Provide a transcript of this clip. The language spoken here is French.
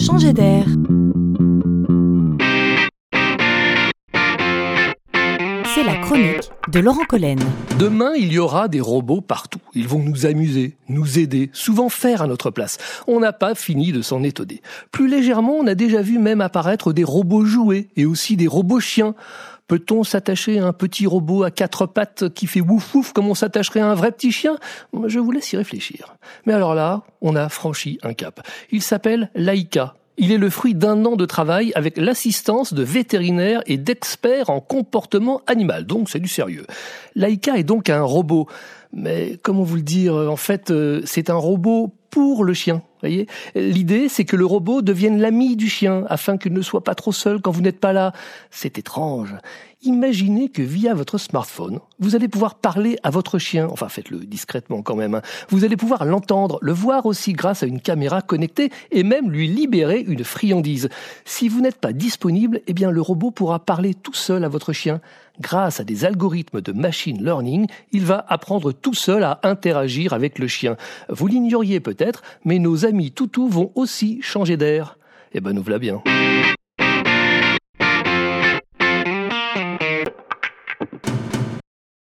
Changer d'air. C'est la chronique de Laurent Collen. Demain, il y aura des robots partout. Ils vont nous amuser, nous aider, souvent faire à notre place. On n'a pas fini de s'en étonner. Plus légèrement, on a déjà vu même apparaître des robots jouets et aussi des robots chiens. Peut-on s'attacher à un petit robot à quatre pattes qui fait wouf wouf comme on s'attacherait à un vrai petit chien? Je vous laisse y réfléchir. Mais alors là, on a franchi un cap. Il s'appelle Laika. Il est le fruit d'un an de travail avec l'assistance de vétérinaires et d'experts en comportement animal. Donc c'est du sérieux. Laika est donc un robot. Mais comment vous le dire? En fait, euh, c'est un robot pour le chien. Voyez L'idée, c'est que le robot devienne l'ami du chien, afin qu'il ne soit pas trop seul quand vous n'êtes pas là. C'est étrange. Imaginez que via votre smartphone, vous allez pouvoir parler à votre chien, enfin faites-le discrètement quand même, hein. vous allez pouvoir l'entendre, le voir aussi grâce à une caméra connectée et même lui libérer une friandise. Si vous n'êtes pas disponible, eh bien le robot pourra parler tout seul à votre chien. Grâce à des algorithmes de machine learning, il va apprendre tout seul à interagir avec le chien. Vous l'ignoriez peut-être, mais nos amis toutous vont aussi changer d'air. Eh ben nous voilà bien.